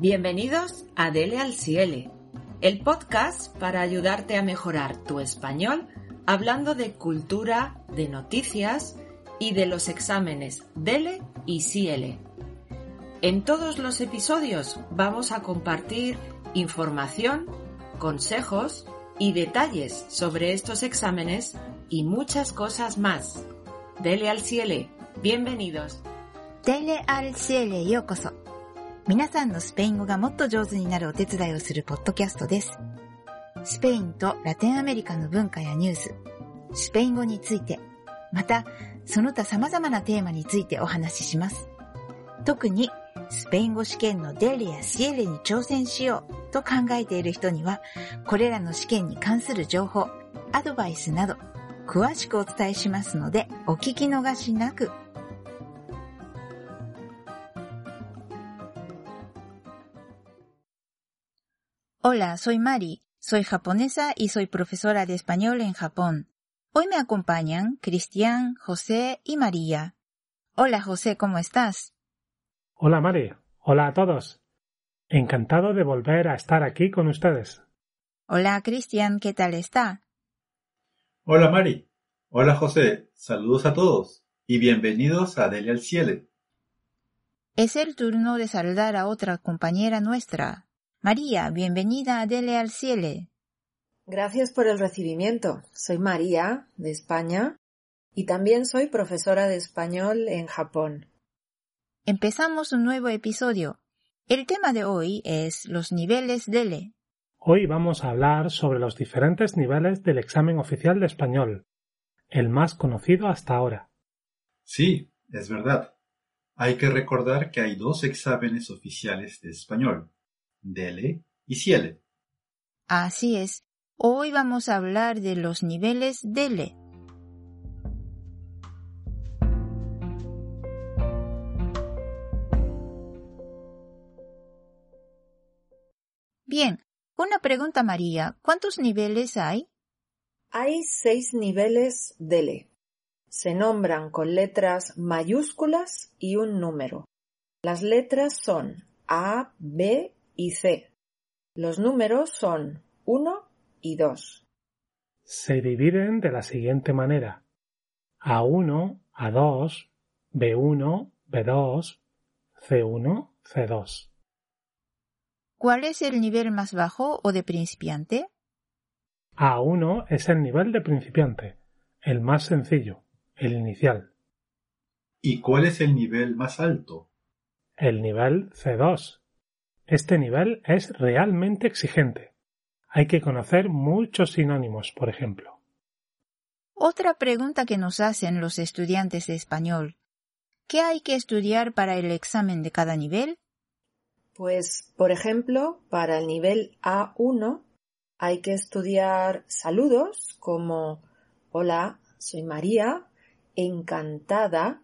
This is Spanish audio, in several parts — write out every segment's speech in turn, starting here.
Bienvenidos a Dele al Ciele, el podcast para ayudarte a mejorar tu español hablando de cultura, de noticias y de los exámenes Dele y Ciele. En todos los episodios vamos a compartir información, consejos y detalles sobre estos exámenes y muchas cosas más. Dele al Ciele, bienvenidos. Dele al Ciele, yokoso. 皆さんのスペイン語がもっと上手になるお手伝いをするポッドキャストです。スペインとラテンアメリカの文化やニュース、スペイン語について、また、その他様々なテーマについてお話しします。特に、スペイン語試験のデレやシエレに挑戦しようと考えている人には、これらの試験に関する情報、アドバイスなど、詳しくお伝えしますので、お聞き逃しなく Hola, soy Mari. Soy japonesa y soy profesora de español en Japón. Hoy me acompañan Cristian, José y María. Hola José, ¿cómo estás? Hola Mari, hola a todos. Encantado de volver a estar aquí con ustedes. Hola Cristian, ¿qué tal está? Hola Mari, hola José, saludos a todos y bienvenidos a Dele al Cielo. Es el turno de saludar a otra compañera nuestra. María, bienvenida a Dele al Cielo. Gracias por el recibimiento. Soy María, de España, y también soy profesora de español en Japón. Empezamos un nuevo episodio. El tema de hoy es los niveles DELE. Hoy vamos a hablar sobre los diferentes niveles del examen oficial de español, el más conocido hasta ahora. Sí, es verdad. Hay que recordar que hay dos exámenes oficiales de español, DELE y CIELE. Así es. Hoy vamos a hablar de los niveles DELE. Bien, una pregunta María. ¿Cuántos niveles hay? Hay seis niveles DELE. Se nombran con letras mayúsculas y un número. Las letras son A, B y C. Los números son 1 y 2. Se dividen de la siguiente manera. A1, A2, B1, B2, C1, C2. ¿Cuál es el nivel más bajo o de principiante? A1 es el nivel de principiante, el más sencillo, el inicial. ¿Y cuál es el nivel más alto? El nivel C2. Este nivel es realmente exigente. Hay que conocer muchos sinónimos, por ejemplo. Otra pregunta que nos hacen los estudiantes de español. ¿Qué hay que estudiar para el examen de cada nivel? Pues, por ejemplo, para el nivel A1 hay que estudiar saludos como Hola, soy María, encantada.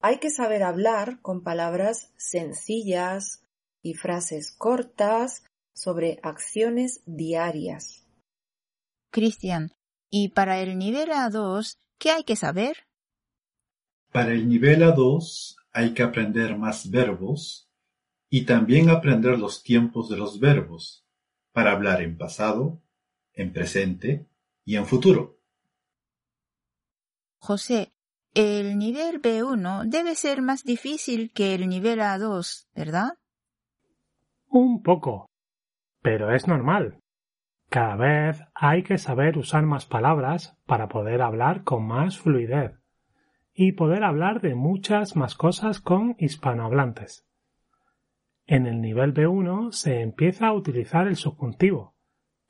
Hay que saber hablar con palabras sencillas y frases cortas sobre acciones diarias. Cristian, ¿y para el nivel A2 qué hay que saber? Para el nivel A2 hay que aprender más verbos y también aprender los tiempos de los verbos para hablar en pasado, en presente y en futuro. José, el nivel B1 debe ser más difícil que el nivel A2, ¿verdad? Un poco. Pero es normal. Cada vez hay que saber usar más palabras para poder hablar con más fluidez y poder hablar de muchas más cosas con hispanohablantes. En el nivel B1 se empieza a utilizar el subjuntivo,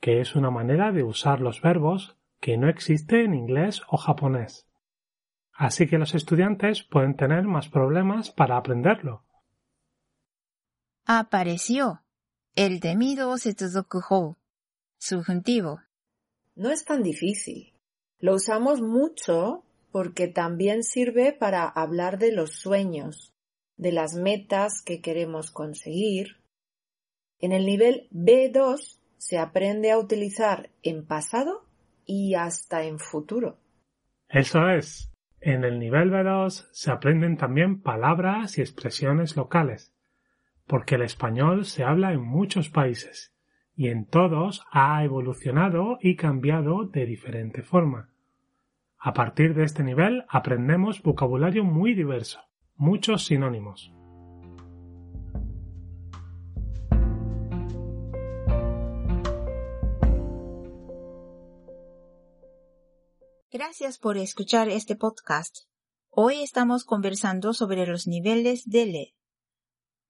que es una manera de usar los verbos que no existe en inglés o japonés. así que los estudiantes pueden tener más problemas para aprenderlo. Apareció el temido setsudoku subjuntivo. No es tan difícil. Lo usamos mucho porque también sirve para hablar de los sueños, de las metas que queremos conseguir. En el nivel B2 se aprende a utilizar en pasado y hasta en futuro. Eso es. En el nivel B2 se aprenden también palabras y expresiones locales, porque el español se habla en muchos países y en todos ha evolucionado y cambiado de diferente forma. A partir de este nivel aprendemos vocabulario muy diverso, muchos sinónimos. Gracias por escuchar este podcast. Hoy estamos conversando sobre los niveles de.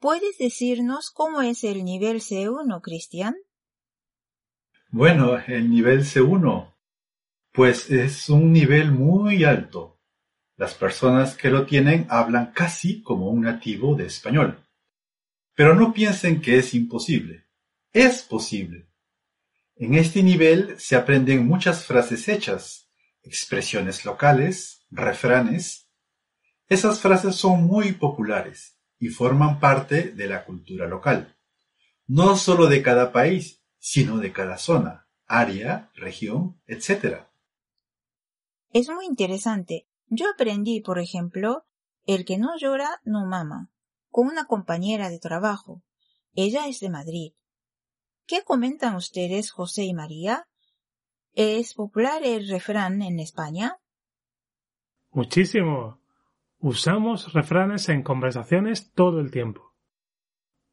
¿Puedes decirnos cómo es el nivel C1, Cristian? Bueno, el nivel C1, pues es un nivel muy alto. Las personas que lo tienen hablan casi como un nativo de español. Pero no piensen que es imposible. Es posible. En este nivel se aprenden muchas frases hechas expresiones locales, refranes. Esas frases son muy populares y forman parte de la cultura local, no solo de cada país, sino de cada zona, área, región, etc. Es muy interesante. Yo aprendí, por ejemplo, el que no llora no mama, con una compañera de trabajo. Ella es de Madrid. ¿Qué comentan ustedes, José y María? ¿Es popular el refrán en España? Muchísimo. Usamos refranes en conversaciones todo el tiempo.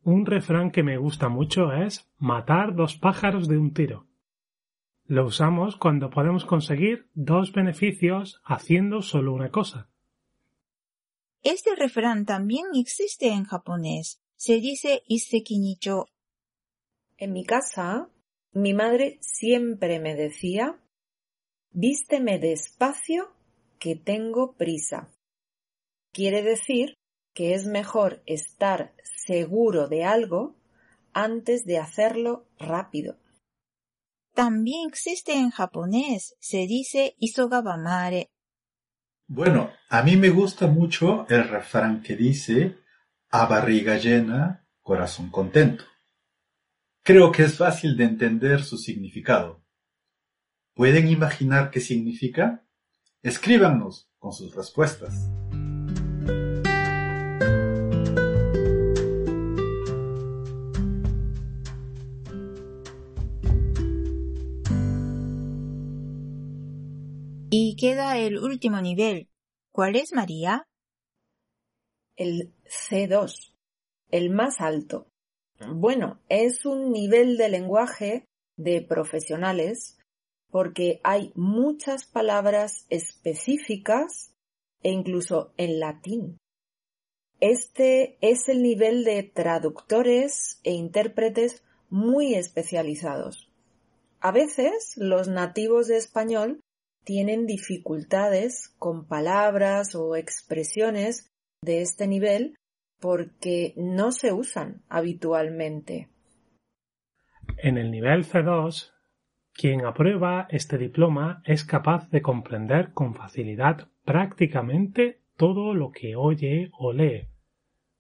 Un refrán que me gusta mucho es matar dos pájaros de un tiro. Lo usamos cuando podemos conseguir dos beneficios haciendo solo una cosa. Este refrán también existe en japonés. Se dice iseki nicho. En mi casa mi madre siempre me decía, vísteme despacio que tengo prisa. Quiere decir que es mejor estar seguro de algo antes de hacerlo rápido. También existe en japonés, se dice isogabamare. Bueno, a mí me gusta mucho el refrán que dice a barriga llena, corazón contento. Creo que es fácil de entender su significado. ¿Pueden imaginar qué significa? Escríbanos con sus respuestas. El último nivel. ¿Cuál es, María? El C2, el más alto. Bueno, es un nivel de lenguaje de profesionales porque hay muchas palabras específicas e incluso en latín. Este es el nivel de traductores e intérpretes muy especializados. A veces los nativos de español tienen dificultades con palabras o expresiones de este nivel porque no se usan habitualmente. En el nivel C2, quien aprueba este diploma es capaz de comprender con facilidad prácticamente todo lo que oye o lee,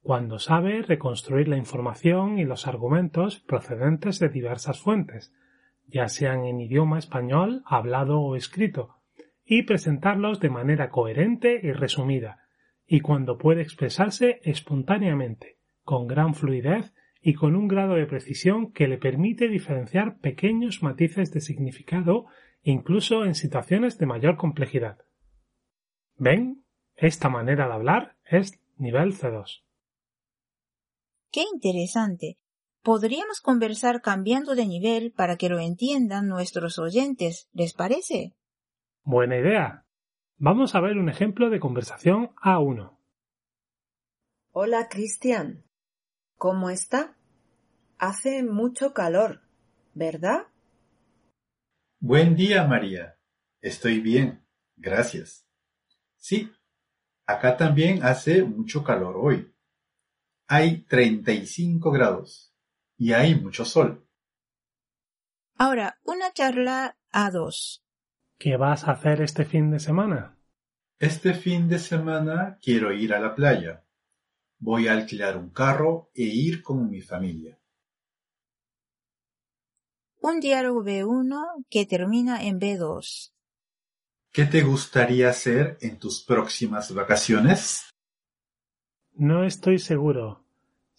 cuando sabe reconstruir la información y los argumentos procedentes de diversas fuentes, ya sean en idioma español hablado o escrito, y presentarlos de manera coherente y resumida, y cuando puede expresarse espontáneamente, con gran fluidez y con un grado de precisión que le permite diferenciar pequeños matices de significado incluso en situaciones de mayor complejidad. ¿Ven? Esta manera de hablar es nivel C2. ¡Qué interesante! Podríamos conversar cambiando de nivel para que lo entiendan nuestros oyentes, ¿les parece? Buena idea. Vamos a ver un ejemplo de conversación A1. Hola, Cristian. ¿Cómo está? Hace mucho calor, ¿verdad? Buen día, María. Estoy bien, gracias. Sí, Acá también hace mucho calor hoy. Hay 35 grados y hay mucho sol. Ahora, una charla a dos. ¿Qué vas a hacer este fin de semana? Este fin de semana quiero ir a la playa. Voy a alquilar un carro e ir con mi familia. Un diálogo B1 que termina en B2. ¿Qué te gustaría hacer en tus próximas vacaciones? No estoy seguro.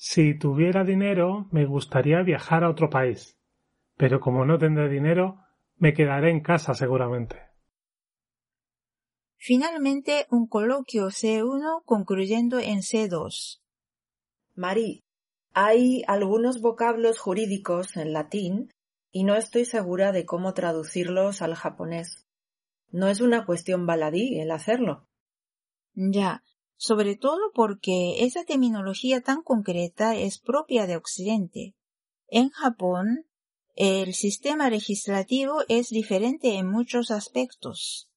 Si tuviera dinero, me gustaría viajar a otro país. Pero como no tendré dinero, me quedaré en casa seguramente. Finalmente, un coloquio C1 concluyendo en C2. Marí, hay algunos vocablos jurídicos en latín y no estoy segura de cómo traducirlos al japonés. No es una cuestión baladí el hacerlo. Ya, sobre todo porque esa terminología tan concreta es propia de Occidente. En Japón, el sistema legislativo es diferente en muchos aspectos.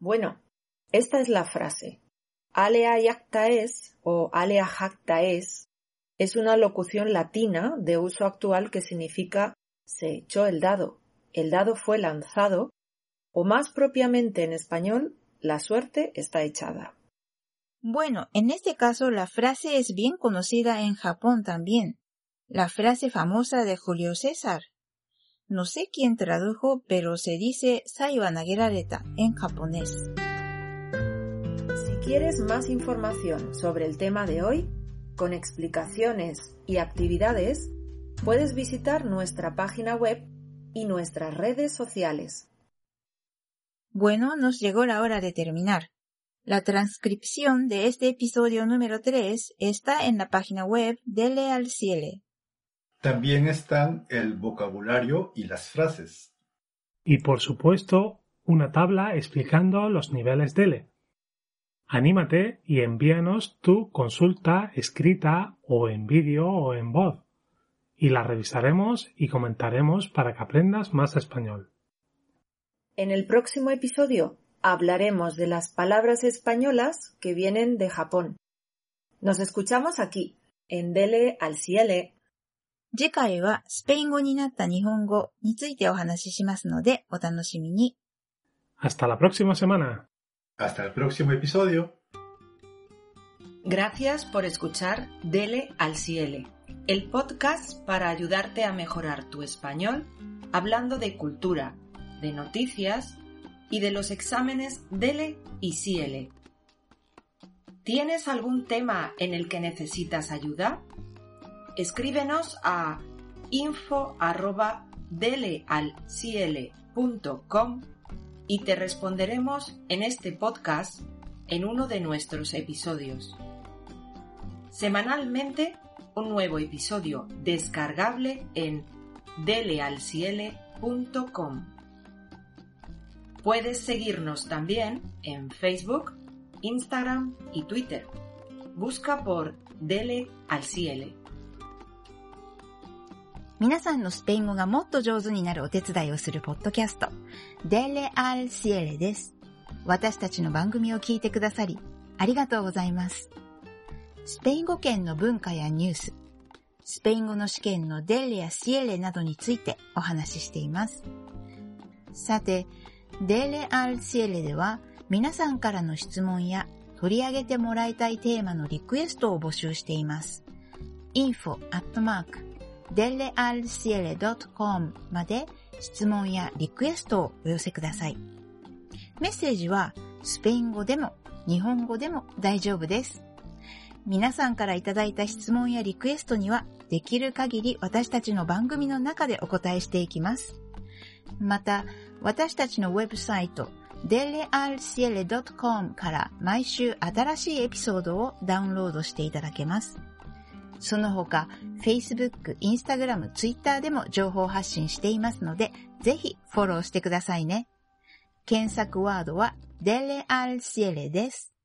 Bueno, esta es la frase. Alea yacta es o alea jacta es es una locución latina de uso actual que significa se echó el dado, el dado fue lanzado o más propiamente en español, la suerte está echada. Bueno, en este caso la frase es bien conocida en Japón también. La frase famosa de Julio César. No sé quién tradujo, pero se dice Saiwa nagerareta en japonés. Si quieres más información sobre el tema de hoy, con explicaciones y actividades, puedes visitar nuestra página web y nuestras redes sociales. Bueno, nos llegó la hora de terminar. La transcripción de este episodio número 3 está en la página web de Leal Ciele. También están el vocabulario y las frases. Y por supuesto, una tabla explicando los niveles DELE. Anímate y envíanos tu consulta escrita o en vídeo o en voz. Y la revisaremos y comentaremos para que aprendas más español. En el próximo episodio hablaremos de las palabras españolas que vienen de Japón. Nos escuchamos aquí, en Dele al Ciele. 次回はスペイン語になった日本語についてお話ししますのでお楽しみに。 Hasta la próxima semana. Hasta el próximo episodio. Gracias por escuchar Dele al Ciele, el podcast para ayudarte a mejorar tu español hablando de cultura, de noticias y de los exámenes DELE y CIELE. ¿Tienes algún tema en el que necesitas ayuda? Escríbenos a info@delealciele.com y te responderemos en este podcast en uno de nuestros episodios. Semanalmente, un nuevo episodio descargable en delealciele.com. Puedes seguirnos también en Facebook, Instagram y Twitter. Busca por Dele al Ciele. 皆さんのスペイン語がもっと上手になるお手伝いをするポッドキャスト、デレアルシエレです。私たちの番組を聞いてくださり、ありがとうございます。スペイン語圏の文化やニュース、スペイン語の試験のデレやシエレなどについてお話ししています。さて、デーレアルシエレでは皆さんからの質問や取り上げてもらいたいテーマのリクエストを募集しています。info delealciele.com まで質問やリクエストをお寄せください。メッセージはスペイン語でも日本語でも大丈夫です。皆さんからいただいた質問やリクエストにはできる限り私たちの番組の中でお答えしていきます。また、私たちのウェブサイト delealciele.com から毎週新しいエピソードをダウンロードしていただけます。その他、Facebook、Instagram、Twitter でも情報発信していますので、ぜひフォローしてくださいね。検索ワードは、デレアルシエレです。